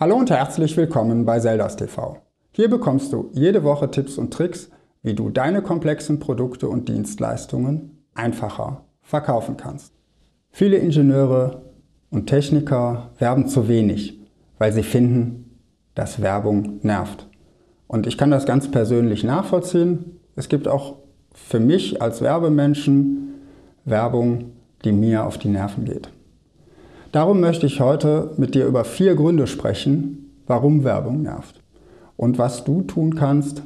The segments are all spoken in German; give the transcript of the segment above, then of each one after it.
Hallo und herzlich willkommen bei Zeldas TV. Hier bekommst du jede Woche Tipps und Tricks, wie du deine komplexen Produkte und Dienstleistungen einfacher verkaufen kannst. Viele Ingenieure und Techniker werben zu wenig, weil sie finden, dass Werbung nervt. Und ich kann das ganz persönlich nachvollziehen. Es gibt auch für mich als Werbemenschen Werbung, die mir auf die Nerven geht. Darum möchte ich heute mit dir über vier Gründe sprechen, warum Werbung nervt und was du tun kannst,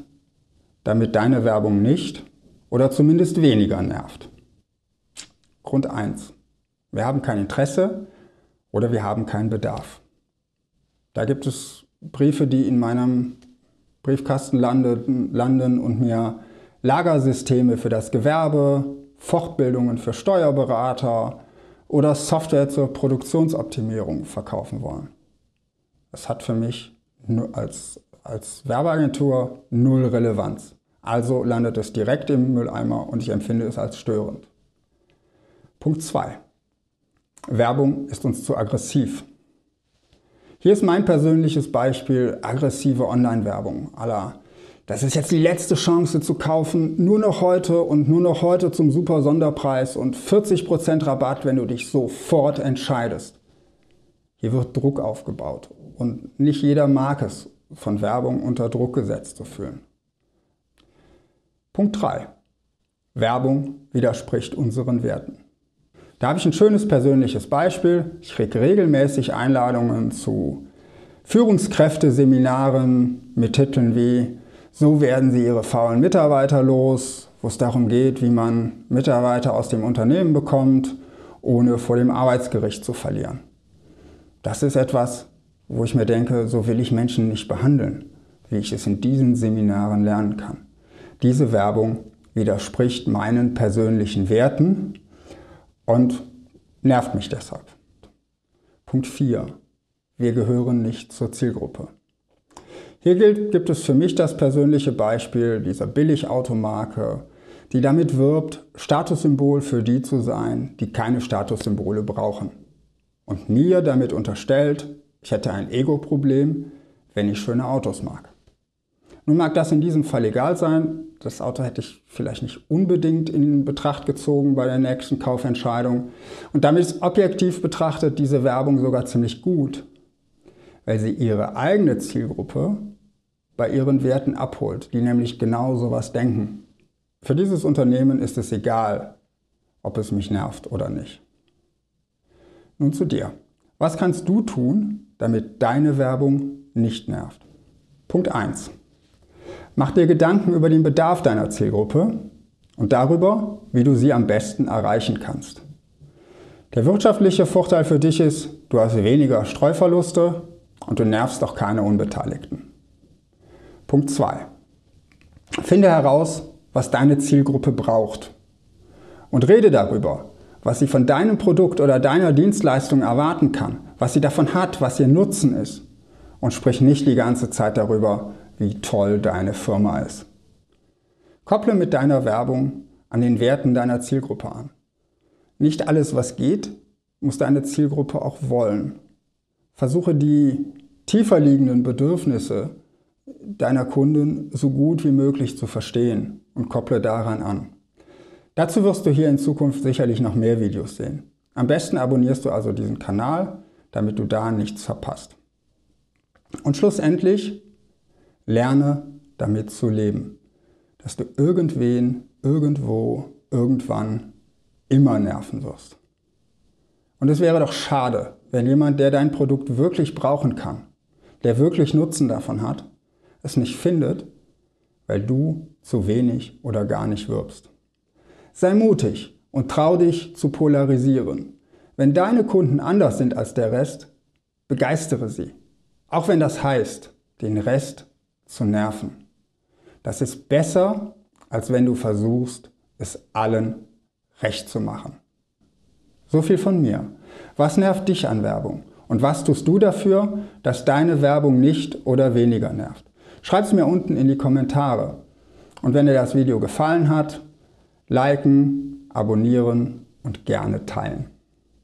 damit deine Werbung nicht oder zumindest weniger nervt. Grund 1. Wir haben kein Interesse oder wir haben keinen Bedarf. Da gibt es Briefe, die in meinem Briefkasten landen, und mir Lagersysteme für das Gewerbe, Fortbildungen für Steuerberater, oder Software zur Produktionsoptimierung verkaufen wollen. Das hat für mich als, als Werbeagentur null Relevanz. Also landet es direkt im Mülleimer und ich empfinde es als störend. Punkt 2. Werbung ist uns zu aggressiv. Hier ist mein persönliches Beispiel aggressive Online-Werbung aller das ist jetzt die letzte Chance zu kaufen, nur noch heute und nur noch heute zum super Sonderpreis und 40% Rabatt, wenn du dich sofort entscheidest. Hier wird Druck aufgebaut und nicht jeder mag es, von Werbung unter Druck gesetzt zu fühlen. Punkt 3. Werbung widerspricht unseren Werten. Da habe ich ein schönes persönliches Beispiel. Ich kriege regelmäßig Einladungen zu Führungskräfteseminaren mit Titeln wie so werden sie ihre faulen Mitarbeiter los, wo es darum geht, wie man Mitarbeiter aus dem Unternehmen bekommt, ohne vor dem Arbeitsgericht zu verlieren. Das ist etwas, wo ich mir denke, so will ich Menschen nicht behandeln, wie ich es in diesen Seminaren lernen kann. Diese Werbung widerspricht meinen persönlichen Werten und nervt mich deshalb. Punkt 4. Wir gehören nicht zur Zielgruppe. Hier gilt, gibt es für mich das persönliche Beispiel dieser Billigautomarke, die damit wirbt, Statussymbol für die zu sein, die keine Statussymbole brauchen. Und mir damit unterstellt, ich hätte ein Ego-Problem, wenn ich schöne Autos mag. Nun mag das in diesem Fall egal sein. Das Auto hätte ich vielleicht nicht unbedingt in Betracht gezogen bei der nächsten Kaufentscheidung. Und damit ist objektiv betrachtet diese Werbung sogar ziemlich gut, weil sie ihre eigene Zielgruppe bei ihren Werten abholt, die nämlich genau sowas denken. Für dieses Unternehmen ist es egal, ob es mich nervt oder nicht. Nun zu dir. Was kannst du tun, damit deine Werbung nicht nervt? Punkt 1. Mach dir Gedanken über den Bedarf deiner Zielgruppe und darüber, wie du sie am besten erreichen kannst. Der wirtschaftliche Vorteil für dich ist, du hast weniger Streuverluste und du nervst auch keine Unbeteiligten. Punkt 2. Finde heraus, was deine Zielgruppe braucht. Und rede darüber, was sie von deinem Produkt oder deiner Dienstleistung erwarten kann, was sie davon hat, was ihr Nutzen ist. Und sprich nicht die ganze Zeit darüber, wie toll deine Firma ist. Kopple mit deiner Werbung an den Werten deiner Zielgruppe an. Nicht alles, was geht, muss deine Zielgruppe auch wollen. Versuche die tiefer liegenden Bedürfnisse deiner Kunden so gut wie möglich zu verstehen und kopple daran an. Dazu wirst du hier in Zukunft sicherlich noch mehr Videos sehen. Am besten abonnierst du also diesen Kanal, damit du da nichts verpasst. Und schlussendlich lerne damit zu leben, dass du irgendwen, irgendwo, irgendwann immer nerven wirst. Und es wäre doch schade, wenn jemand, der dein Produkt wirklich brauchen kann, der wirklich Nutzen davon hat, es nicht findet, weil du zu wenig oder gar nicht wirbst. Sei mutig und trau dich zu polarisieren. Wenn deine Kunden anders sind als der Rest, begeistere sie. Auch wenn das heißt, den Rest zu nerven. Das ist besser, als wenn du versuchst, es allen recht zu machen. So viel von mir. Was nervt dich an Werbung? Und was tust du dafür, dass deine Werbung nicht oder weniger nervt? Schreib es mir unten in die Kommentare. Und wenn dir das Video gefallen hat, liken, abonnieren und gerne teilen.